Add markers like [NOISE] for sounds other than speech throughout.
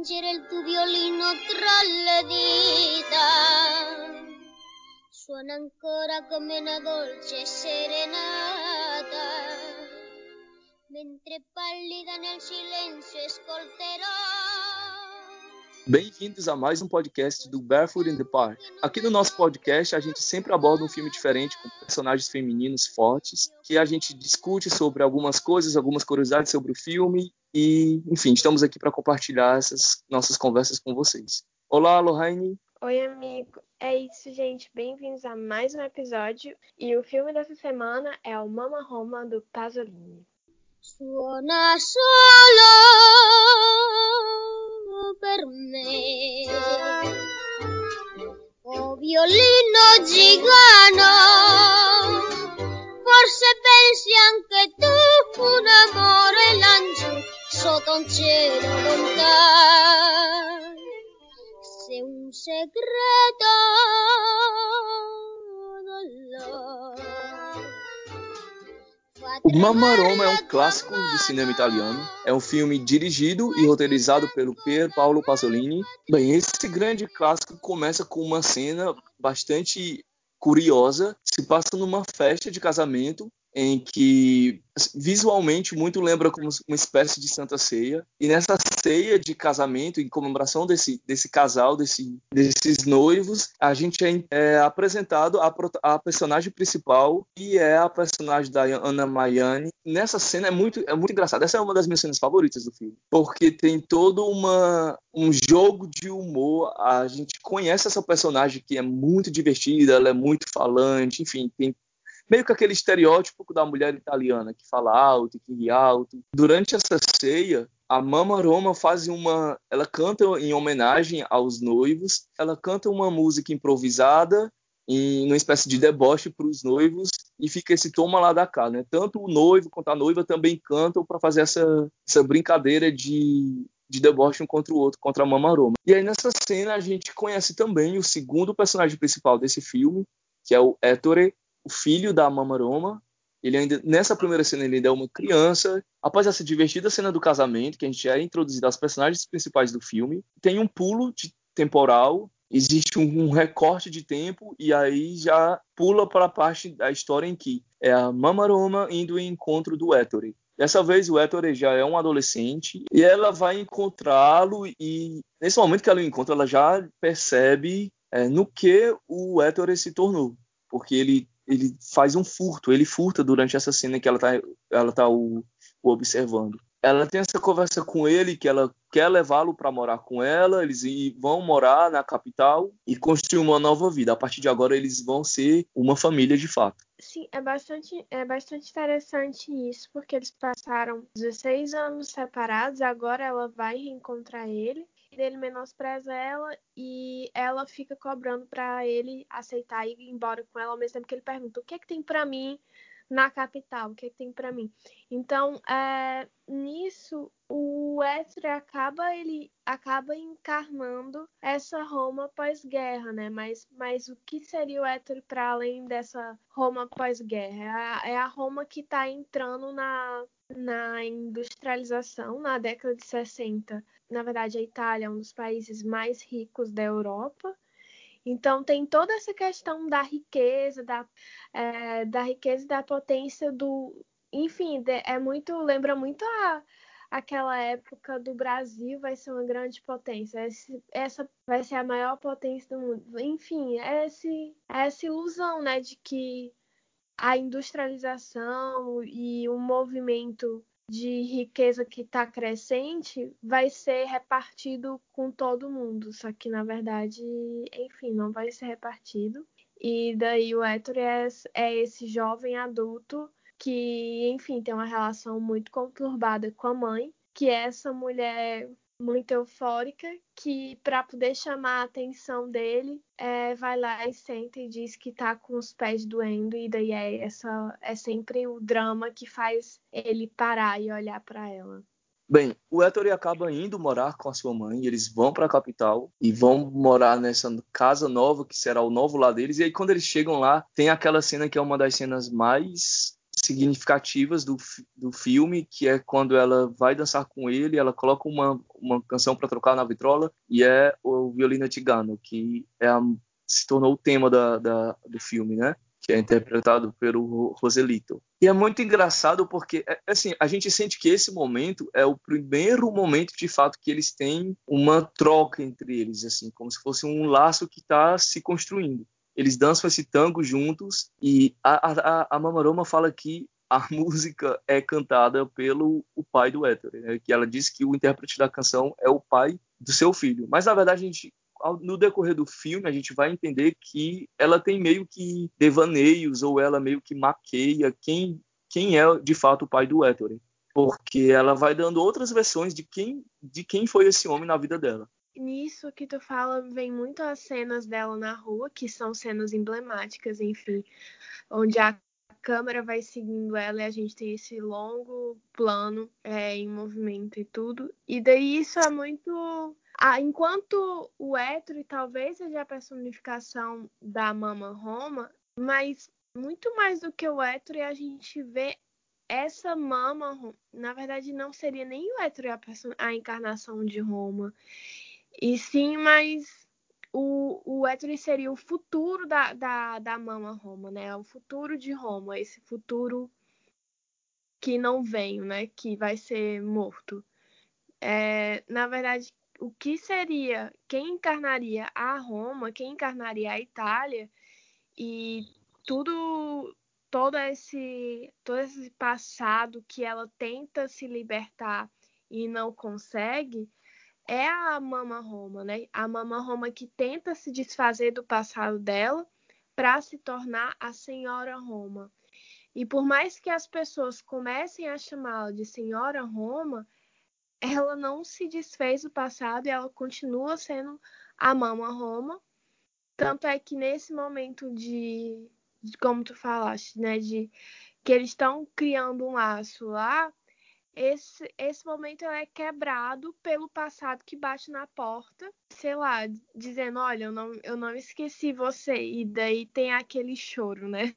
fai piangere il tuo violino tra le dita. Suona ancora come una dolce serenata. Mentre pallida nel silenzio ascolterò. Bem-vindos a mais um podcast do Barefoot in the Park. Aqui no nosso podcast, a gente sempre aborda um filme diferente com personagens femininos fortes, que a gente discute sobre algumas coisas, algumas curiosidades sobre o filme e, enfim, estamos aqui para compartilhar essas nossas conversas com vocês. Olá, Lohane. Oi, amigo. É isso, gente. Bem-vindos a mais um episódio. E o filme dessa semana é o Mama Roma do Pasolini. Suona solo per me. Oh violino gigano, forse pensi anche tu un amore laggiù lontano. Se un segreto O Mamma Roma é um clássico do cinema italiano. É um filme dirigido e roteirizado pelo Pier Paolo Pasolini. Bem, esse grande clássico começa com uma cena bastante curiosa. Se passa numa festa de casamento em que visualmente muito lembra como uma espécie de Santa Ceia. E nessa ceia de casamento, em comemoração desse, desse casal, desse, desses noivos, a gente é, é apresentado a, a, personagem principal, que é a personagem da Ana Maiani. Nessa cena é muito, é muito engraçado. Essa é uma das minhas cenas favoritas do filme, porque tem todo uma, um jogo de humor. A gente conhece essa personagem que é muito divertida, ela é muito falante, enfim, tem meio que aquele estereótipo da mulher italiana que fala alto, que ri alto. Durante essa ceia, a Mama Roma faz uma, ela canta em homenagem aos noivos, ela canta uma música improvisada em uma espécie de deboche para os noivos e fica esse toma lá da cá, né? Tanto o noivo quanto a noiva também cantam para fazer essa, essa brincadeira de, de deboche um contra o outro, contra a Mama Roma. E aí nessa cena a gente conhece também o segundo personagem principal desse filme, que é o Ettore, o filho da Mamaroma. Ele ainda, nessa primeira cena, ele ainda é uma criança. Após essa divertida cena do casamento, que a gente é introduzido aos personagens principais do filme, tem um pulo de temporal, existe um, um recorte de tempo, e aí já pula para a parte da história em que é a Mamaroma indo em encontro do Ettore. Dessa vez o Ettore já é um adolescente e ela vai encontrá-lo e nesse momento que ela o encontra, ela já percebe é, no que o Ettore se tornou, porque ele ele faz um furto, ele furta durante essa cena que ela tá, ela tá o, o observando. Ela tem essa conversa com ele que ela quer levá-lo para morar com ela, eles vão morar na capital e construir uma nova vida. A partir de agora eles vão ser uma família de fato. Sim, é bastante, é bastante interessante isso, porque eles passaram 16 anos separados, agora ela vai reencontrar ele ele menospreza ela e ela fica cobrando para ele aceitar e ir embora com ela ao mesmo tempo que ele pergunta o que é que tem para mim na capital, o que tem para mim. Então, é, nisso o Ettore acaba ele acaba encarnando essa Roma pós-guerra, né? Mas, mas o que seria o Ettore para além dessa Roma pós-guerra? É é a Roma que está entrando na na industrialização na década de 60 na verdade, a Itália é um dos países mais ricos da Europa. Então tem toda essa questão da riqueza, da, é, da riqueza e da potência do. Enfim, é muito. lembra muito a, aquela época do Brasil vai ser uma grande potência. Esse, essa vai ser a maior potência do mundo. Enfim, é esse, é essa ilusão né, de que a industrialização e o movimento de riqueza que está crescente vai ser repartido com todo mundo, só que na verdade, enfim, não vai ser repartido. E daí o Héctor é, é esse jovem adulto que, enfim, tem uma relação muito conturbada com a mãe, que essa mulher muito eufórica que para poder chamar a atenção dele é, vai lá e senta e diz que tá com os pés doendo e daí é essa é sempre o drama que faz ele parar e olhar para ela. Bem, o Héctor acaba indo morar com a sua mãe, eles vão para a capital e vão morar nessa casa nova que será o novo lar deles. E aí quando eles chegam lá, tem aquela cena que é uma das cenas mais significativas do, do filme, que é quando ela vai dançar com ele, ela coloca uma, uma canção para trocar na vitrola, e é o Violino Tigano, que é a, se tornou o tema da, da, do filme, né? que é interpretado pelo Roselito. E é muito engraçado porque, é, assim, a gente sente que esse momento é o primeiro momento, de fato, que eles têm uma troca entre eles, assim, como se fosse um laço que está se construindo. Eles dançam esse tango juntos e a, a, a Mamaroma fala que a [LAUGHS] música é cantada pelo o pai do Héctor, né? que ela diz que o intérprete da canção é o pai do seu filho. Mas na verdade a gente no decorrer do filme, a gente vai entender que ela tem meio que devaneios, ou ela meio que maqueia quem, quem é de fato o pai do Ettore. Porque ela vai dando outras versões de quem, de quem foi esse homem na vida dela. Nisso que tu fala, vem muito as cenas dela na rua, que são cenas emblemáticas, enfim, onde a câmera vai seguindo ela e a gente tem esse longo plano é, em movimento e tudo. E daí isso é muito ah, enquanto o Hétero talvez seja a personificação da Mama Roma, mas muito mais do que o Hétero, a gente vê essa Mama, na verdade não seria nem o Hétero a, a encarnação de Roma, e sim, mas o, o Hétero seria o futuro da, da, da Mama Roma, né? O futuro de Roma, esse futuro que não vem, né? Que vai ser morto. É, na verdade, o que seria, quem encarnaria a Roma, quem encarnaria a Itália e tudo todo esse todo esse passado que ela tenta se libertar e não consegue é a Mama Roma, né? A Mama Roma que tenta se desfazer do passado dela para se tornar a Senhora Roma. E por mais que as pessoas comecem a chamá-la de Senhora Roma, ela não se desfez do passado e ela continua sendo a Mama Roma. Tanto é que nesse momento de, de como tu falaste, né, de que eles estão criando um laço lá, esse, esse momento é quebrado pelo passado que bate na porta, sei lá, dizendo, olha, eu não, eu não esqueci você. E daí tem aquele choro, né?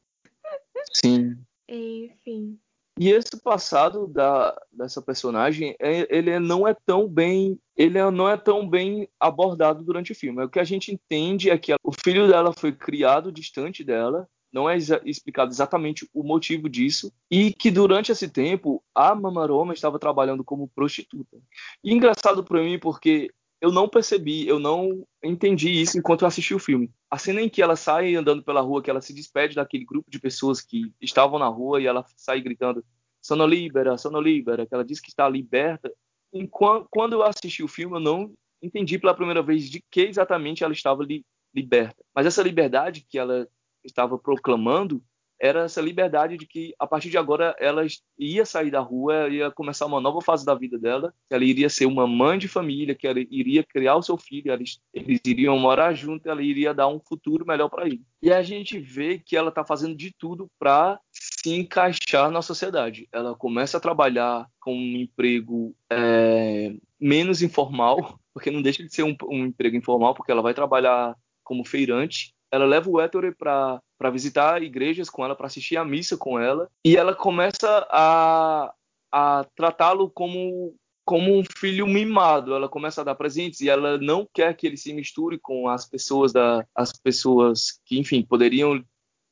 Sim. Enfim. E esse passado da, dessa personagem, é, ele não é tão bem, ele não é tão bem abordado durante o filme. O que a gente entende é que o filho dela foi criado distante dela, não é explicado exatamente o motivo disso, e que durante esse tempo a Mamaroma estava trabalhando como prostituta. E engraçado para mim porque eu não percebi, eu não entendi isso enquanto eu assisti o filme. A cena em que ela sai andando pela rua, que ela se despede daquele grupo de pessoas que estavam na rua e ela sai gritando sono libera, sono libera, que ela diz que está liberta. Enquanto, quando eu assisti o filme, eu não entendi pela primeira vez de que exatamente ela estava li, liberta. Mas essa liberdade que ela estava proclamando era essa liberdade de que a partir de agora ela ia sair da rua, ia começar uma nova fase da vida dela, que ela iria ser uma mãe de família, que ela iria criar o seu filho, eles, eles iriam morar junto, ela iria dar um futuro melhor para ele. E a gente vê que ela está fazendo de tudo para se encaixar na sociedade. Ela começa a trabalhar com um emprego é, menos informal, [LAUGHS] porque não deixa de ser um, um emprego informal, porque ela vai trabalhar como feirante ela leva o Ettore para visitar igrejas com ela, para assistir a missa com ela, e ela começa a, a tratá-lo como como um filho mimado. Ela começa a dar presentes e ela não quer que ele se misture com as pessoas da as pessoas que, enfim, poderiam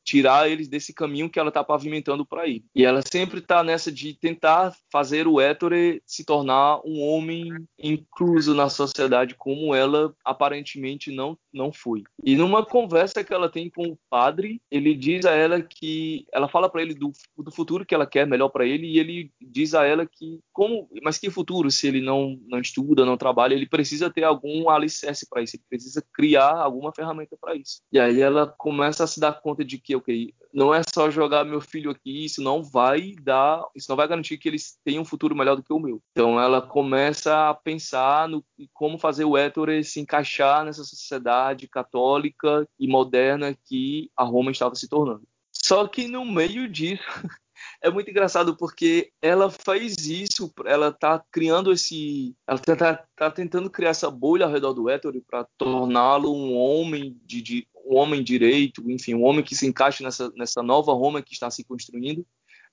tirar eles desse caminho que ela está pavimentando para ir. E ela sempre está nessa de tentar fazer o Ettore se tornar um homem incluso na sociedade como ela aparentemente não não foi. E numa conversa que ela tem com o padre, ele diz a ela que ela fala para ele do, do futuro que ela quer melhor para ele e ele diz a ela que como, mas que futuro se ele não não estuda, não trabalha, ele precisa ter algum alicerce para isso, ele precisa criar alguma ferramenta para isso. E aí ela começa a se dar conta de que que, ok, não é só jogar meu filho aqui, isso não vai dar, isso não vai garantir que eles tenham um futuro melhor do que o meu. Então ela começa a pensar no como fazer o Ettore se encaixar nessa sociedade católica e moderna que a Roma estava se tornando. Só que no meio disso [LAUGHS] é muito engraçado porque ela faz isso, ela está criando esse, ela está tá tentando criar essa bolha ao redor do Ettore para torná-lo um homem de, de, um homem direito, enfim, um homem que se encaixe nessa, nessa nova Roma que está se construindo,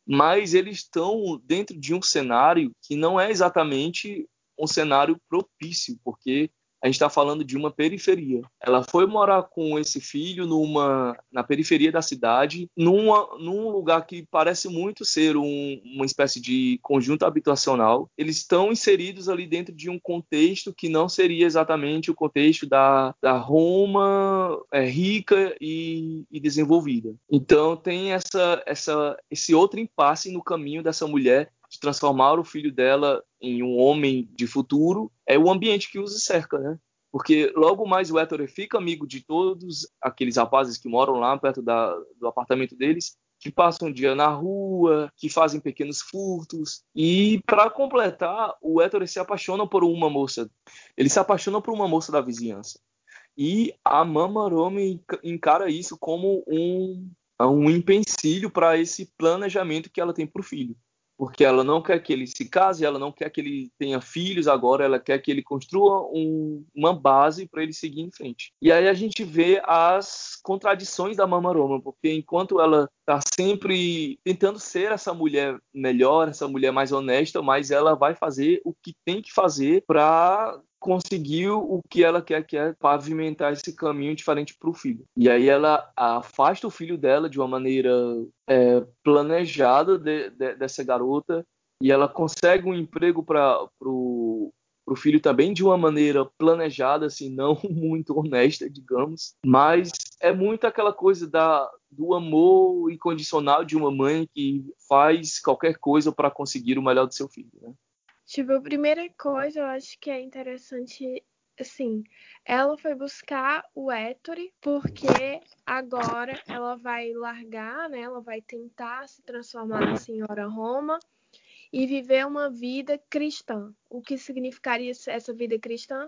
mas eles estão dentro de um cenário que não é exatamente um cenário propício, porque a gente está falando de uma periferia. Ela foi morar com esse filho numa na periferia da cidade, numa, num lugar que parece muito ser um, uma espécie de conjunto habitacional. Eles estão inseridos ali dentro de um contexto que não seria exatamente o contexto da, da Roma é, rica e, e desenvolvida. Então tem essa, essa, esse outro impasse no caminho dessa mulher de transformar o filho dela em um homem de futuro, é o ambiente que os cerca, né? Porque logo mais o Héctor fica amigo de todos aqueles rapazes que moram lá perto da, do apartamento deles, que passam um dia na rua, que fazem pequenos furtos. E para completar, o Héctor se apaixona por uma moça. Ele se apaixona por uma moça da vizinhança. E a Mama Rome encara isso como um, um empecilho para esse planejamento que ela tem para o filho porque ela não quer que ele se case, ela não quer que ele tenha filhos agora, ela quer que ele construa um, uma base para ele seguir em frente. E aí a gente vê as contradições da Mama Roma, porque enquanto ela está sempre tentando ser essa mulher melhor, essa mulher mais honesta, mas ela vai fazer o que tem que fazer para conseguiu o que ela quer, que é pavimentar esse caminho diferente para o filho. E aí ela afasta o filho dela de uma maneira é, planejada de, de, dessa garota e ela consegue um emprego para o pro filho também de uma maneira planejada, assim, não [LAUGHS] muito honesta, digamos, mas é muito aquela coisa da, do amor incondicional de uma mãe que faz qualquer coisa para conseguir o melhor do seu filho, né? Tipo, a primeira coisa eu acho que é interessante, assim, ela foi buscar o Ettore porque agora ela vai largar, né? Ela vai tentar se transformar na senhora Roma e viver uma vida cristã. O que significaria essa vida cristã?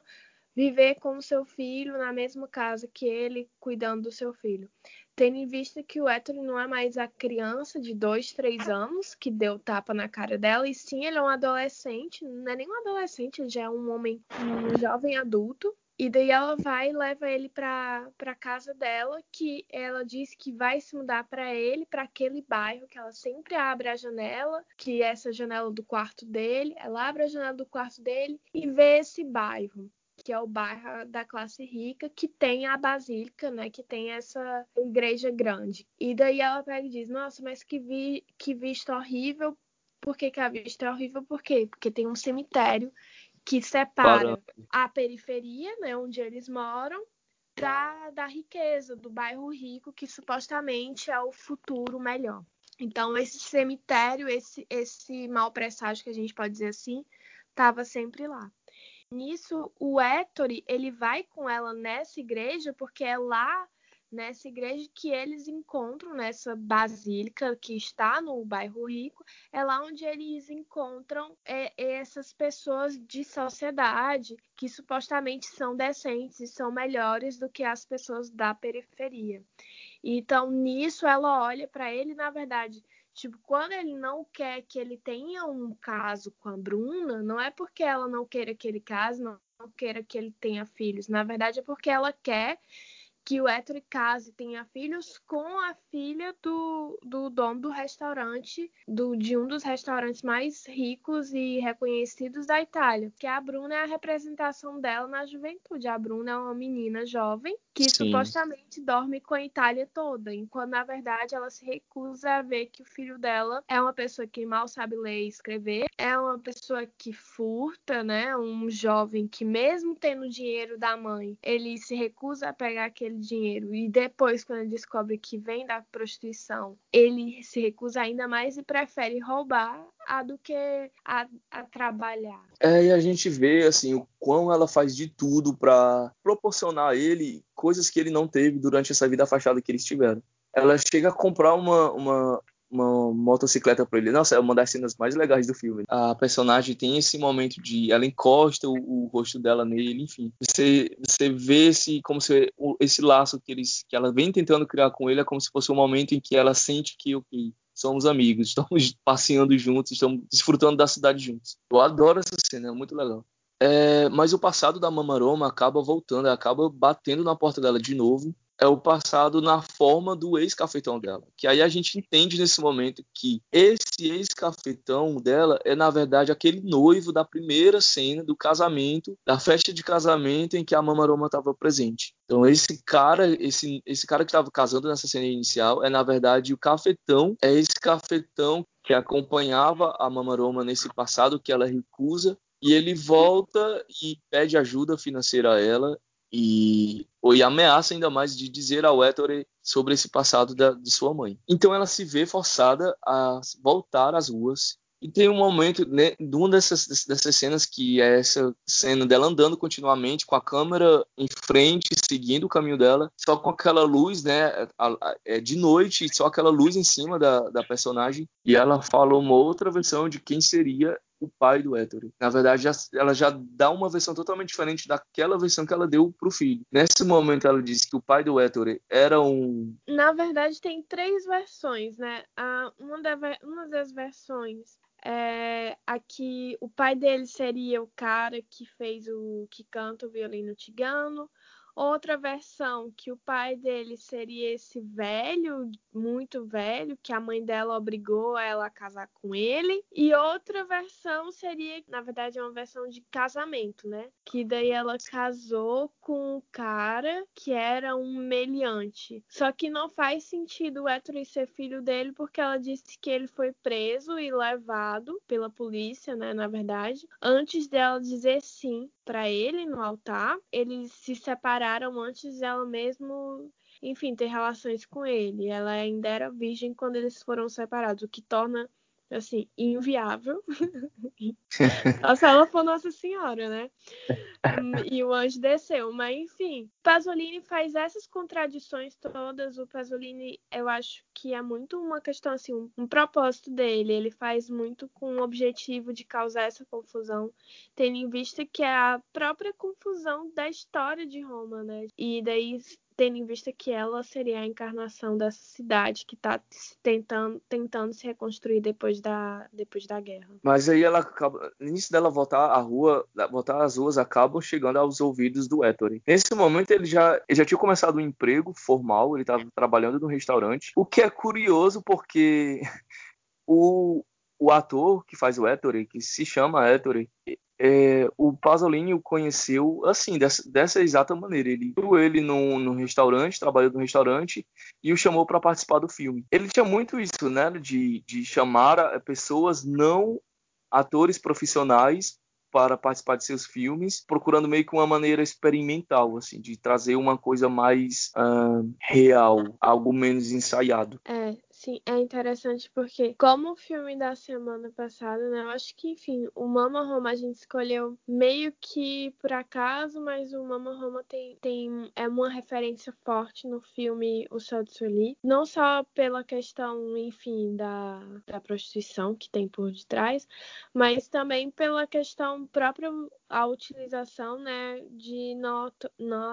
Viver com seu filho na mesma casa que ele, cuidando do seu filho. Tendo em vista que o Héctor não é mais a criança de dois, três anos que deu tapa na cara dela, e sim ele é um adolescente, não é nem um adolescente, ele já é um homem, um jovem adulto. E daí ela vai e leva ele para para casa dela, que ela diz que vai se mudar para ele, para aquele bairro que ela sempre abre a janela, que é essa janela do quarto dele, ela abre a janela do quarto dele e vê esse bairro que é o bairro da classe rica, que tem a basílica, né? Que tem essa igreja grande. E daí ela pega e diz, nossa, mas que, vi, que vista horrível. Por que, que a vista é horrível? Por quê? Porque tem um cemitério que separa Para. a periferia, né, onde eles moram, da, da riqueza, do bairro rico, que supostamente é o futuro melhor. Então, esse cemitério, esse, esse mau presságio, que a gente pode dizer assim, estava sempre lá. Nisso, o Ettore, ele vai com ela nessa igreja, porque é lá nessa igreja que eles encontram, nessa basílica que está no bairro rico, é lá onde eles encontram é, essas pessoas de sociedade que supostamente são decentes e são melhores do que as pessoas da periferia. Então, nisso, ela olha para ele, na verdade, Tipo, quando ele não quer que ele tenha um caso com a Bruna, não é porque ela não queira que ele case, não, não queira que ele tenha filhos. Na verdade, é porque ela quer que o Héctor case tenha filhos com a filha do, do dono do restaurante, do, de um dos restaurantes mais ricos e reconhecidos da Itália. Que a Bruna é a representação dela na juventude. A Bruna é uma menina jovem que Sim. supostamente dorme com a Itália toda, enquanto na verdade ela se recusa a ver que o filho dela é uma pessoa que mal sabe ler e escrever, é uma pessoa que furta, né? Um jovem que mesmo tendo dinheiro da mãe, ele se recusa a pegar aquele dinheiro e depois quando ele descobre que vem da prostituição, ele se recusa ainda mais e prefere roubar a do que a, a trabalhar. É, e a gente vê assim o quão ela faz de tudo para proporcionar a ele coisas que ele não teve durante essa vida afastada que eles tiveram. Ela chega a comprar uma, uma, uma motocicleta para ele. Nossa, é uma das cenas mais legais do filme. A personagem tem esse momento de ela encosta o, o rosto dela nele, enfim. Você, você vê esse como se esse laço que eles que ela vem tentando criar com ele é como se fosse um momento em que ela sente que okay, somos amigos, [LAUGHS] estamos passeando juntos, estamos desfrutando da cidade juntos. Eu adoro essa cena, é muito legal. É, mas o passado da Mamaroma acaba voltando, acaba batendo na porta dela de novo. É o passado na forma do ex-cafetão dela. Que aí a gente entende nesse momento que esse ex-cafetão dela é, na verdade, aquele noivo da primeira cena do casamento, da festa de casamento em que a Mamaroma estava presente. Então, esse cara, esse, esse cara que estava casando nessa cena inicial, é, na verdade, o cafetão, é esse cafetão que acompanhava a Mamaroma nesse passado, que ela recusa, e ele volta e pede ajuda financeira a ela e, e ameaça ainda mais de dizer ao Ettore sobre esse passado da, de sua mãe. Então ela se vê forçada a voltar às ruas e tem um momento, né, de uma dessas, dessas cenas, que é essa cena dela andando continuamente, com a câmera em frente, seguindo o caminho dela, só com aquela luz, né, é de noite, só aquela luz em cima da, da personagem. E ela fala uma outra versão de quem seria o pai do Ettore. Na verdade, ela já dá uma versão totalmente diferente daquela versão que ela deu pro filho. Nesse momento, ela disse que o pai do Ettore era um. Na verdade, tem três versões, né? A, uma, uma das versões é, aqui o pai dele seria o cara que fez o que canta o violino tigano. Outra versão que o pai dele seria esse velho, muito velho, que a mãe dela obrigou ela a casar com ele. E outra versão seria, na verdade, é uma versão de casamento, né? Que daí ela casou com um cara que era um meliante. Só que não faz sentido o Héctor ser filho dele, porque ela disse que ele foi preso e levado pela polícia, né? Na verdade, antes dela dizer sim para ele no altar, eles se separaram antes dela mesmo, enfim, ter relações com ele. Ela ainda era virgem quando eles foram separados, o que torna assim, inviável. [LAUGHS] Nossa, ela foi Nossa Senhora, né? e o anjo desceu. Mas, enfim, Pasolini faz essas contradições todas. O Pasolini, eu acho que é muito uma questão, assim, um, um propósito dele. Ele faz muito com o objetivo de causar essa confusão, tendo em vista que é a própria confusão da história de Roma, né? E daí tendo em vista que ela seria a encarnação dessa cidade que está tentando, tentando se reconstruir depois da, depois da guerra. Mas aí ela acaba, nisso dela voltar à rua, voltar às ruas, acabam chegando aos ouvidos do Ettore. Nesse momento ele já, ele já tinha começado um emprego formal, ele estava trabalhando no restaurante, o que é curioso porque [LAUGHS] o, o ator que faz o Ettore, que se chama Ettore, é, o Pasolini o conheceu assim, dessa, dessa exata maneira. Ele viu ele no, no restaurante, trabalhou no restaurante e o chamou para participar do filme. Ele tinha muito isso, né, de, de chamar pessoas não atores profissionais para participar de seus filmes, procurando meio que uma maneira experimental, assim, de trazer uma coisa mais uh, real, algo menos ensaiado. É, Sim, é interessante porque, como o filme da semana passada, né? Eu acho que, enfim, o Mama Roma a gente escolheu meio que por acaso, mas o Mama Roma tem, tem é uma referência forte no filme O Céu de Sully. Não só pela questão, enfim, da, da prostituição que tem por detrás, mas também pela questão própria a utilização né, de não,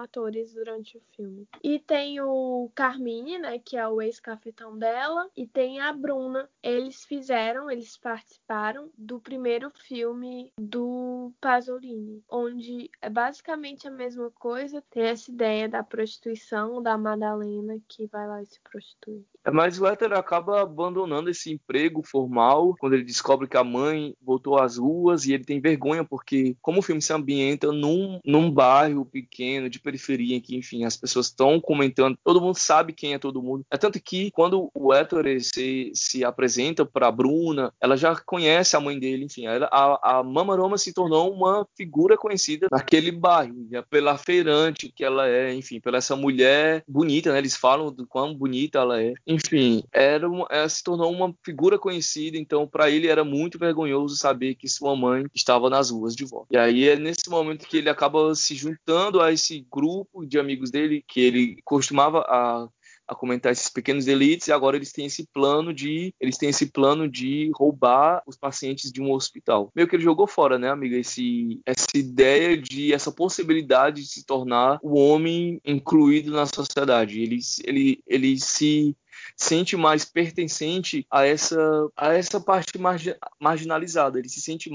atores durante o filme. E tem o Carmine, né, que é o ex-cafetão dela, e tem a Bruna. Eles fizeram, eles participaram do primeiro filme do Pasolini, onde é basicamente a mesma coisa, tem essa ideia da prostituição da Madalena que vai lá e se prostitui. É, mas o Hétero acaba abandonando esse emprego formal quando ele descobre que a mãe voltou às ruas e ele tem vergonha porque, como o filme se ambienta num, num bairro pequeno, de periferia, em que, enfim, as pessoas estão comentando, todo mundo sabe quem é todo mundo. É tanto que quando o Hétero se, se apresenta para Bruna, ela já conhece a mãe dele, enfim, ela, a, a Mama Roma se tornou uma figura conhecida naquele bairro, pela feirante que ela é, enfim, pela essa mulher bonita, né? Eles falam do quão bonita ela é enfim, era uma, ela se tornou uma figura conhecida, então para ele era muito vergonhoso saber que sua mãe estava nas ruas de volta. E aí é nesse momento que ele acaba se juntando a esse grupo de amigos dele, que ele costumava a a comentar esses pequenos elites e agora eles têm esse plano de eles têm esse plano de roubar os pacientes de um hospital. Meio que ele jogou fora, né, amiga, esse essa ideia de essa possibilidade de se tornar o homem incluído na sociedade. Ele ele ele se sente mais pertencente a essa, a essa parte margi marginalizada. Ele se sente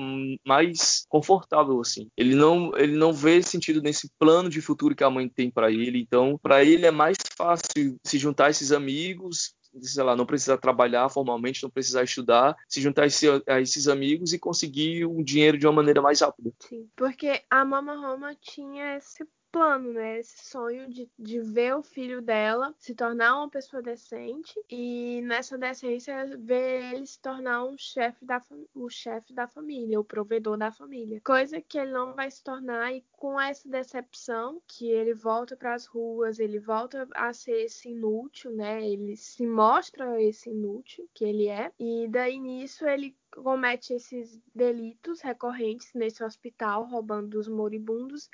mais confortável assim. Ele não, ele não vê sentido nesse plano de futuro que a mãe tem para ele. Então, para ele é mais fácil se juntar a esses amigos, sei lá, não precisar trabalhar formalmente, não precisar estudar, se juntar a, esse, a esses amigos e conseguir o dinheiro de uma maneira mais rápida. Sim, porque a Mama Roma tinha esse plano, né? Esse sonho de, de ver o filho dela se tornar uma pessoa decente e nessa decência ver ele se tornar um chefe da o chefe da família, o provedor da família. Coisa que ele não vai se tornar e com essa decepção que ele volta para as ruas, ele volta a ser esse inútil, né? Ele se mostra esse inútil que ele é e daí nisso ele comete esses delitos recorrentes nesse hospital, roubando os moribundos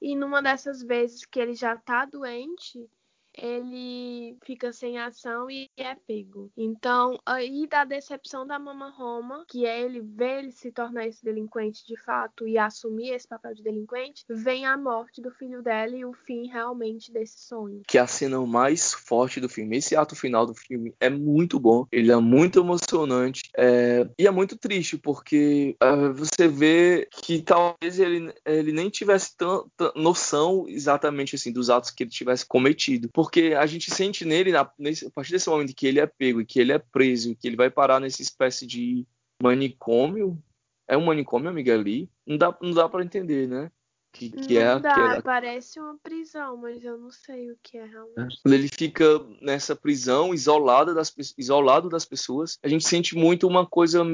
e numa dessas vezes que ele já tá doente, ele fica sem ação e é pego. Então, aí da decepção da Mama Roma, que é ele ver ele se tornar esse delinquente de fato e assumir esse papel de delinquente, vem a morte do filho dela e o fim realmente desse sonho. Que é a cena mais forte do filme. Esse ato final do filme é muito bom, ele é muito emocionante é... e é muito triste porque uh, você vê que talvez ele, ele nem tivesse tanta noção exatamente assim dos atos que ele tivesse cometido porque a gente sente nele, na, nesse, a partir desse momento que ele é pego e que ele é preso e que ele vai parar nessa espécie de manicômio. É um manicômio, amiga ali? Não dá, não dá para entender, né? Que, que é não é dá, aquela... parece uma prisão, mas eu não sei o que é realmente. Ele fica nessa prisão, isolado das, isolado das pessoas, a gente sente muito uma coisa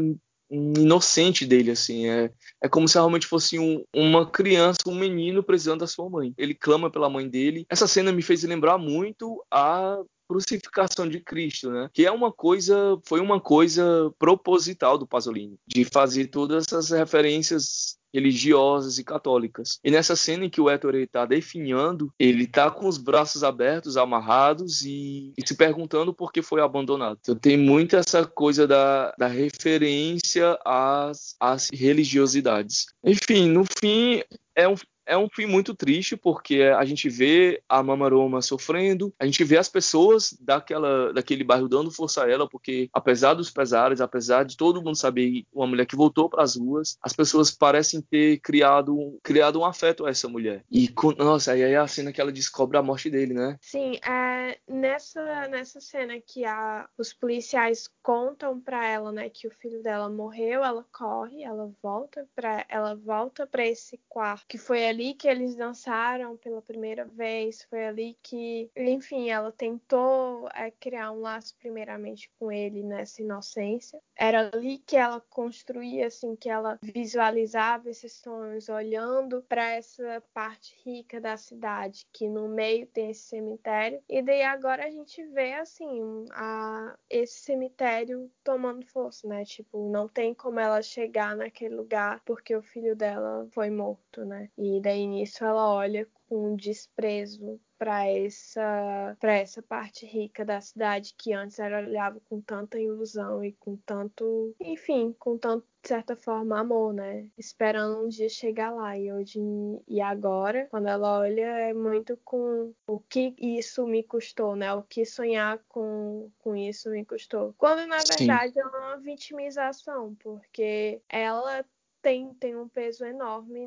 inocente dele, assim. É, é como se realmente fosse um, uma criança, um menino precisando da sua mãe. Ele clama pela mãe dele. Essa cena me fez lembrar muito a crucificação de Cristo, né? Que é uma coisa, foi uma coisa proposital do Pasolini, de fazer todas essas referências religiosas e católicas. E nessa cena em que o Héctor está definhando, ele está com os braços abertos, amarrados e, e, se perguntando por que foi abandonado. Então tem muito essa coisa da, da referência às, às religiosidades. Enfim, no fim, é um, é um fim muito triste porque a gente vê a Mamaroma sofrendo, a gente vê as pessoas daquela, daquele bairro dando força a ela, porque apesar dos pesares, apesar de todo mundo saber uma mulher que voltou para as ruas, as pessoas parecem ter criado, criado um afeto a essa mulher. E, nossa, aí é a cena que ela descobre a morte dele, né? Sim, é, nessa, nessa cena que a, os policiais contam para ela, né, que o filho dela morreu, ela corre, ela volta para ela volta para esse quarto que foi ali ali que eles dançaram pela primeira vez, foi ali que, enfim, ela tentou é, criar um laço primeiramente com ele nessa inocência. Era ali que ela construía, assim, que ela visualizava esses sonhos, olhando para essa parte rica da cidade, que no meio tem esse cemitério. E daí agora a gente vê, assim, a, esse cemitério tomando força, né? Tipo, não tem como ela chegar naquele lugar porque o filho dela foi morto, né? E daí nisso ela olha com desprezo para essa para essa parte rica da cidade que antes ela olhava com tanta ilusão e com tanto, enfim, com tanto de certa forma amor, né? Esperando um dia chegar lá e hoje e agora, quando ela olha é muito com o que isso me custou, né? O que sonhar com com isso me custou. Quando na verdade Sim. é uma vitimização, porque ela tem, tem um peso enorme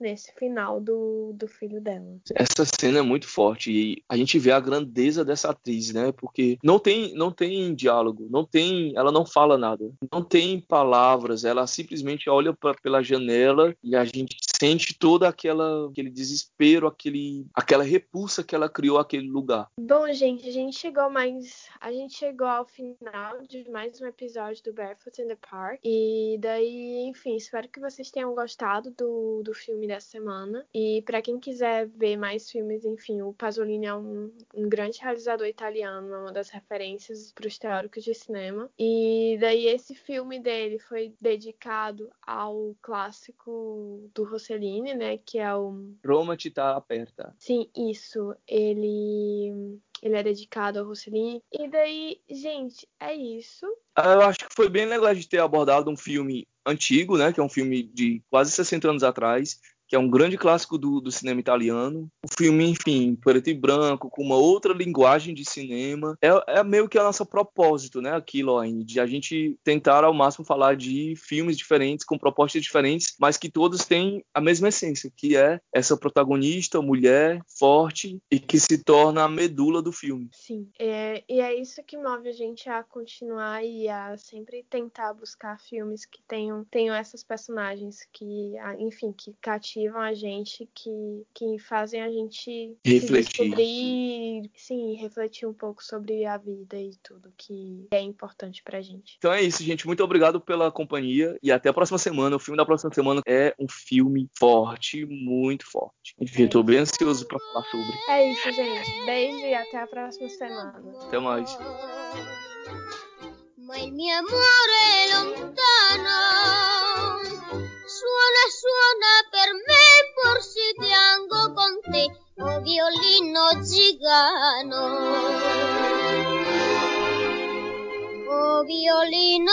nesse final do, do filho dela. Essa cena é muito forte e a gente vê a grandeza dessa atriz, né? Porque não tem, não tem diálogo, não tem, ela não fala nada, não tem palavras, ela simplesmente olha pra, pela janela e a gente sente todo aquela, aquele desespero, aquele, aquela repulsa que ela criou aquele lugar. Bom, gente, a gente chegou mais, a gente chegou ao final de mais um episódio do Barefoot in the Park e daí, enfim, espero que vocês tenham gostado do, do filme dessa semana. E para quem quiser ver mais filmes, enfim, o Pasolini é um, um grande realizador italiano, é uma das referências para os teóricos de cinema. E daí esse filme dele foi dedicado ao clássico do Rossellini, né, que é o Roma città aperta. Sim, isso. Ele ele é dedicado ao Rossellini. E daí, gente, é isso. Ah, eu acho que foi bem legal de ter abordado um filme antigo, né, que é um filme de quase 60 anos atrás, que é um grande clássico do, do cinema italiano. O filme, enfim, preto e branco, com uma outra linguagem de cinema. É, é meio que a nossa propósito, né, aquilo, ainda, de a gente tentar ao máximo falar de filmes diferentes, com propostas diferentes, mas que todos têm a mesma essência, que é essa protagonista, mulher, forte e que se torna a medula do filme. Sim, é, e é isso que move a gente a continuar e a sempre tentar buscar filmes que tenham, tenham essas personagens que, enfim, que cativam a gente, que, que fazem a gente refletir. descobrir, sim, refletir um pouco sobre a vida e tudo que é importante pra gente. Então é isso, gente. Muito obrigado pela companhia e até a próxima semana. O filme da próxima semana é um filme forte, muito forte. Enfim, é tô bem ansioso pra falar sobre. É isso, gente. Beijo e até a próxima semana. Até mais. Ma il mio amore è lontano, suona per me, forse piango con te, oh violino gigano. Oh violino